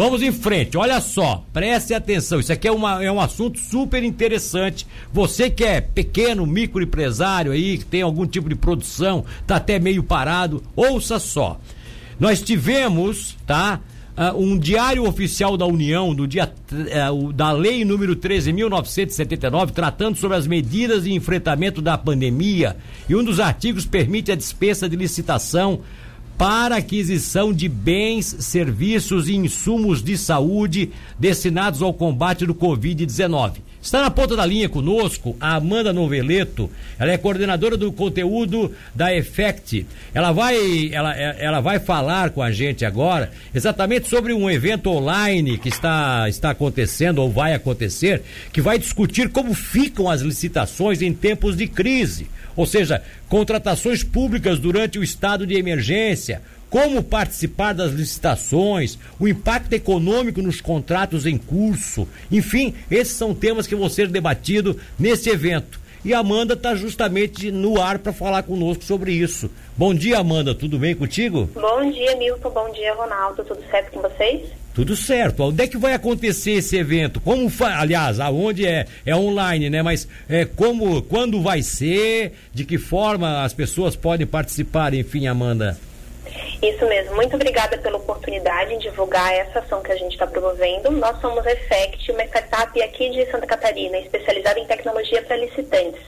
Vamos em frente, olha só, preste atenção, isso aqui é, uma, é um assunto super interessante. Você que é pequeno, microempresário aí, que tem algum tipo de produção, tá até meio parado, ouça só. Nós tivemos, tá? Uh, um diário oficial da União do dia uh, da lei número 13.979 tratando sobre as medidas de enfrentamento da pandemia e um dos artigos permite a dispensa de licitação para aquisição de bens, serviços e insumos de saúde destinados ao combate do Covid-19. Está na ponta da linha conosco a Amanda Noveleto. Ela é coordenadora do conteúdo da Effect. Ela vai, ela, ela vai falar com a gente agora exatamente sobre um evento online que está, está acontecendo ou vai acontecer, que vai discutir como ficam as licitações em tempos de crise. Ou seja, contratações públicas durante o estado de emergência, como participar das licitações, o impacto econômico nos contratos em curso. Enfim, esses são temas que vão ser debatidos nesse evento. E a Amanda está justamente no ar para falar conosco sobre isso. Bom dia, Amanda, tudo bem contigo? Bom dia, Milton. Bom dia, Ronaldo. Tudo certo com vocês? Tudo certo. Onde é que vai acontecer esse evento? Como aliás, aonde é é online, né? Mas é como, quando vai ser? De que forma as pessoas podem participar? Enfim, Amanda. Isso mesmo. Muito obrigada pela oportunidade em divulgar essa ação que a gente está promovendo. Nós somos a Effect, uma startup aqui de Santa Catarina, especializada em tecnologia para licitantes.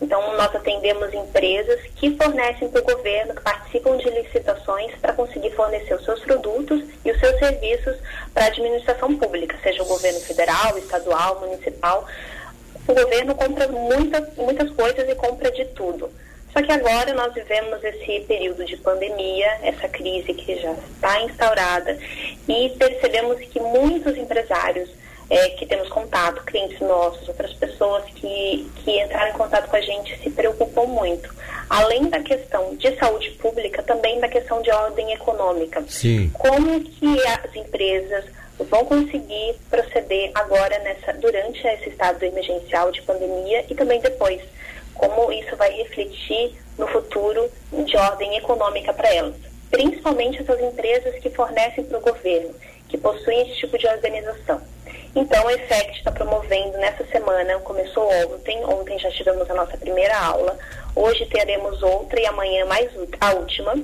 Então, nós atendemos empresas que fornecem para o governo, que participam de licitações para conseguir fornecer os seus produtos e os seus serviços para a administração pública, seja o governo federal, estadual, municipal. O governo compra muitas, muitas coisas e compra de tudo. Só que agora nós vivemos esse período de pandemia, essa crise que já está instaurada, e percebemos que muitos empresários é, que temos contato, clientes nossos, outras pessoas que, que entraram em contato com a gente se preocupam muito. Além da questão de saúde pública, também da questão de ordem econômica. Sim. Como que as empresas vão conseguir proceder agora nessa durante esse estado emergencial de pandemia e também depois? como isso vai refletir no futuro de ordem econômica para elas. Principalmente essas empresas que fornecem para o governo, que possuem esse tipo de organização. Então, o EFECT está promovendo nessa semana, começou ontem, ontem já tivemos a nossa primeira aula, hoje teremos outra e amanhã mais a última,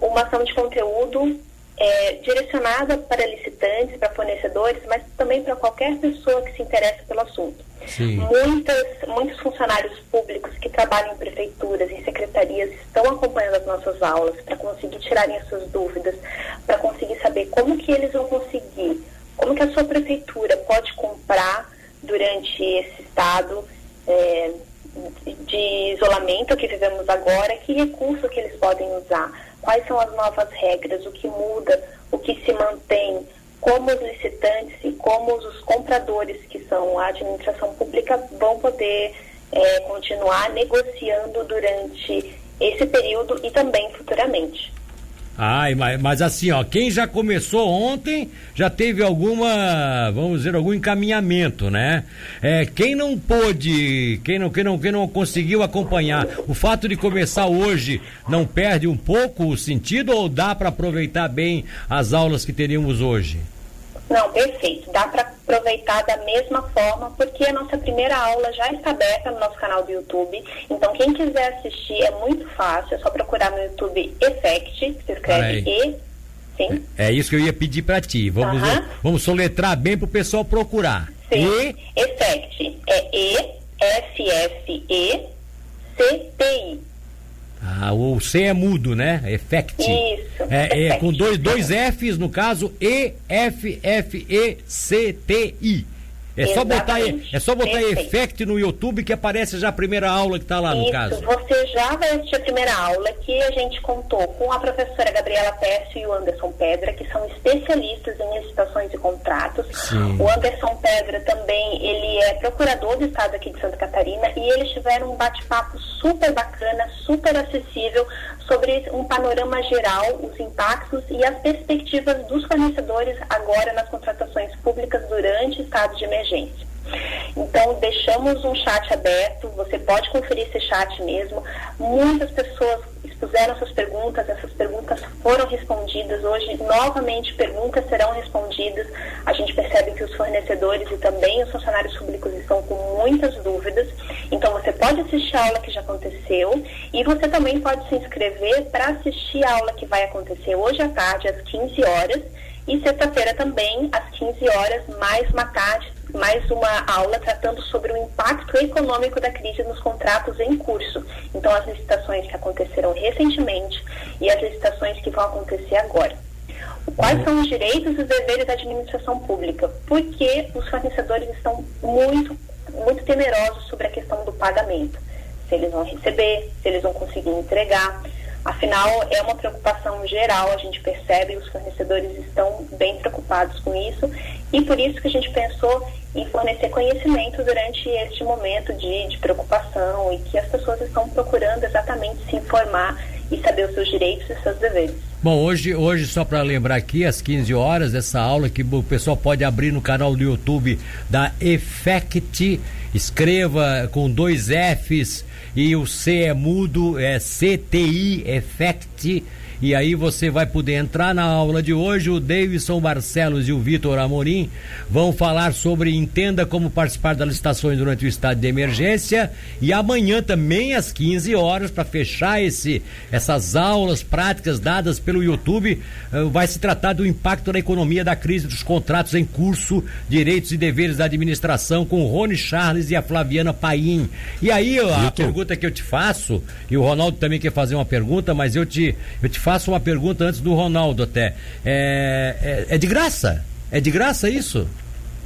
uma ação de conteúdo é, direcionada para licitantes, para fornecedores, mas também para qualquer pessoa que se interessa pelo assunto. Muitas, muitos funcionários públicos que trabalham em prefeituras, em secretarias, estão acompanhando as nossas aulas para conseguir tirarem as suas dúvidas, para conseguir saber como que eles vão conseguir, como que a sua prefeitura pode comprar durante esse estado é, de isolamento que vivemos agora, que recurso que eles podem usar, quais são as novas regras, o que muda, o que se mantém, como os licitantes e como os compradores, que são a administração pública, vão poder é, continuar negociando durante esse período e também futuramente. Ai, mas, mas assim, ó, quem já começou ontem já teve alguma, vamos dizer, algum encaminhamento, né? É, quem não pôde, quem não, quem não, quem não conseguiu acompanhar, o fato de começar hoje não perde um pouco o sentido ou dá para aproveitar bem as aulas que teríamos hoje? Não, perfeito. Dá para aproveitar da mesma forma, porque a nossa primeira aula já está aberta no nosso canal do YouTube. Então, quem quiser assistir é muito fácil, é só procurar no YouTube Effect, se escreve E. Sim. É, é isso que eu ia pedir para ti. Vamos, uh -huh. vamos soletrar bem para o pessoal procurar. Sim. E... Effect. É E, F, F, E, C, T, I. Ah, o C é mudo, né? Effect. Isso. É, é com dois, dois Fs, no caso, E, F, F, E, C, T, I. É só botar, é só botar Effect no YouTube que aparece já a primeira aula que está lá, no Isso, caso. Você já vai assistir a primeira aula que a gente contou com a professora Gabriela Pércio e o Anderson Pedra, que são especialistas em licitações e contratos. Sim. O Anderson Pedra também, ele é procurador do estado aqui de Santa Catarina e eles tiveram um bate-papo super bacana, super acessível sobre um panorama geral, os impactos e as perspectivas dos fornecedores agora nas contratações públicas durante estado de emergência. Então, deixamos um chat aberto, você pode conferir esse chat mesmo. Muitas pessoas expuseram suas perguntas, essas perguntas foram respondidas. Hoje, novamente, perguntas serão respondidas. A gente percebe que os fornecedores e também os funcionários públicos estão com muitas dúvidas. Então, você pode assistir a aula que já aconteceu e você também pode se inscrever para assistir a aula que vai acontecer hoje à tarde, às 15 horas, e sexta-feira também, às 15 horas, mais uma tarde, mais uma aula tratando sobre o impacto econômico da crise nos contratos em curso. Então, as licitações que aconteceram recentemente e as licitações que vão acontecer agora. Quais são os direitos e os deveres da administração pública? Porque os fornecedores estão muito, muito temerosos sobre a questão do pagamento. Se eles vão receber, se eles vão conseguir entregar. Afinal, é uma preocupação geral, a gente percebe, os fornecedores estão bem preocupados com isso e por isso que a gente pensou em fornecer conhecimento durante este momento de, de preocupação e que as pessoas estão procurando exatamente se informar e saber os seus direitos e seus deveres. Bom, hoje, hoje só para lembrar aqui, às 15 horas, essa aula que o pessoal pode abrir no canal do YouTube da Effect, escreva com dois Fs e o C é mudo, é CTI Effect e aí você vai poder entrar na aula de hoje. O Davidson Barcelos e o Vitor Amorim vão falar sobre entenda como participar das licitações durante o estado de emergência. E amanhã também às 15 horas para fechar esse essas aulas práticas dadas pelo YouTube, eh, vai se tratar do impacto na economia da crise dos contratos em curso, direitos e deveres da administração com Rony Charles e a Flaviana Paim. E aí a pergunta que eu te faço, e o Ronaldo também quer fazer uma pergunta, mas eu te eu te faço uma pergunta antes do Ronaldo até. É, é, é de graça? É de graça isso?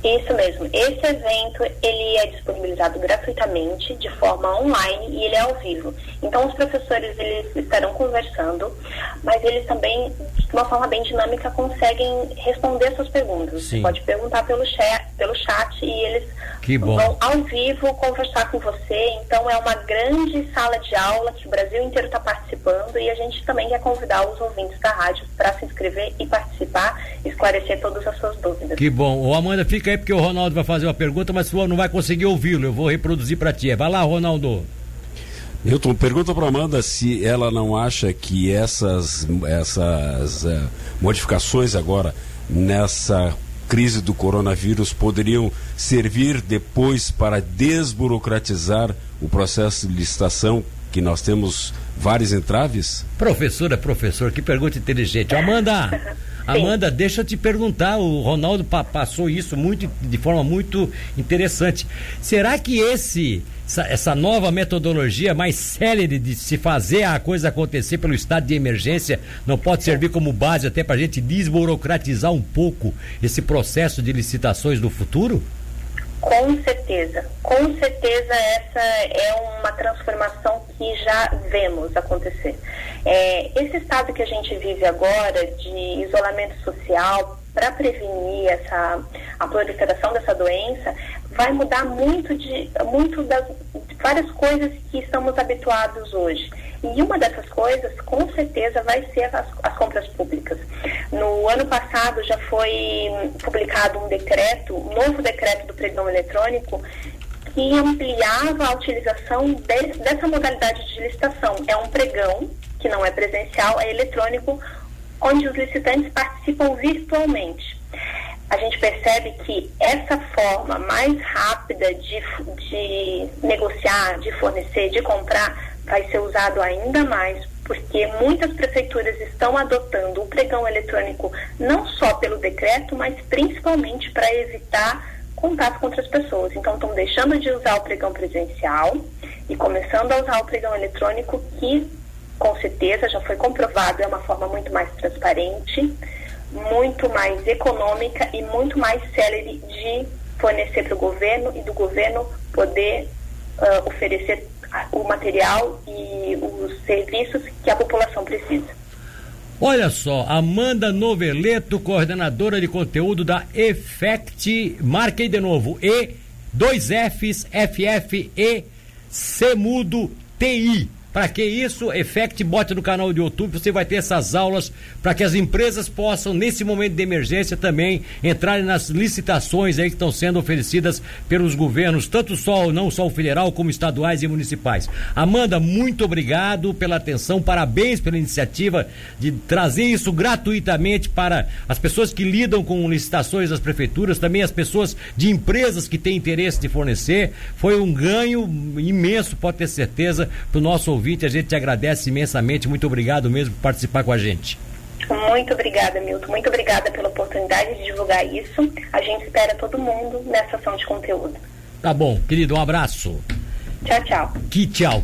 Isso mesmo. Esse evento ele é disponibilizado gratuitamente, de forma online e ele é ao vivo. Então os professores eles estarão conversando, mas eles também de uma forma bem dinâmica conseguem responder suas perguntas. Sim. Pode perguntar pelo chat, pelo chat e eles vão ao vivo conversar com você. Então é uma grande sala de aula que o Brasil inteiro está participando e a gente também quer convidar os ouvintes da rádio para se inscrever e participar, esclarecer todas as suas dúvidas. Que bom. O Amanda fica aí porque o Ronaldo vai fazer uma pergunta, mas não vai conseguir ouvi-lo. Eu vou reproduzir para ti. Vai lá, Ronaldo. Milton, pergunta para Amanda se ela não acha que essas, essas uh, modificações agora nessa crise do coronavírus poderiam servir depois para desburocratizar o processo de licitação que nós temos vários entraves? Professora, professor, que pergunta inteligente. Amanda, Amanda, deixa eu te perguntar, o Ronaldo pa passou isso muito de forma muito interessante. Será que esse essa, essa, nova metodologia mais célere de se fazer a coisa acontecer pelo estado de emergência não pode servir como base até para a gente desburocratizar um pouco esse processo de licitações do futuro? Com certeza, com certeza essa é uma transformação que já vemos acontecer. É, esse estado que a gente vive agora de isolamento social para prevenir essa a proliferação dessa doença vai mudar muito de muito das várias coisas que estamos habituados hoje. E uma dessas coisas, com certeza, vai ser as, as compras ano passado já foi publicado um decreto, um novo decreto do pregão eletrônico, que ampliava a utilização de, dessa modalidade de licitação. É um pregão, que não é presencial, é eletrônico, onde os licitantes participam virtualmente. A gente percebe que essa forma mais rápida de, de negociar, de fornecer, de comprar, vai ser usado ainda mais porque muitas prefeituras estão adotando o pregão eletrônico não só pelo decreto, mas principalmente para evitar contato com outras pessoas. Então, estão deixando de usar o pregão presencial e começando a usar o pregão eletrônico, que com certeza já foi comprovado, é uma forma muito mais transparente, muito mais econômica e muito mais célere de fornecer para o governo e do governo poder uh, oferecer o material e os serviços que a população precisa. Olha só, Amanda Noveleto, coordenadora de conteúdo da Effect, marquei de novo, E, dois Fs, FF, E, C mudo, TI. Para que isso? Effect, bote no canal do YouTube, você vai ter essas aulas para que as empresas possam, nesse momento de emergência, também entrarem nas licitações aí que estão sendo oferecidas pelos governos, tanto só, não só o federal, como estaduais e municipais. Amanda, muito obrigado pela atenção, parabéns pela iniciativa de trazer isso gratuitamente para as pessoas que lidam com licitações das prefeituras, também as pessoas de empresas que têm interesse de fornecer. Foi um ganho imenso, pode ter certeza, para o nosso ouvinte. A gente te agradece imensamente. Muito obrigado mesmo por participar com a gente. Muito obrigada, Milton. Muito obrigada pela oportunidade de divulgar isso. A gente espera todo mundo nessa ação de conteúdo. Tá bom, querido, um abraço. Tchau, tchau. Que tchau.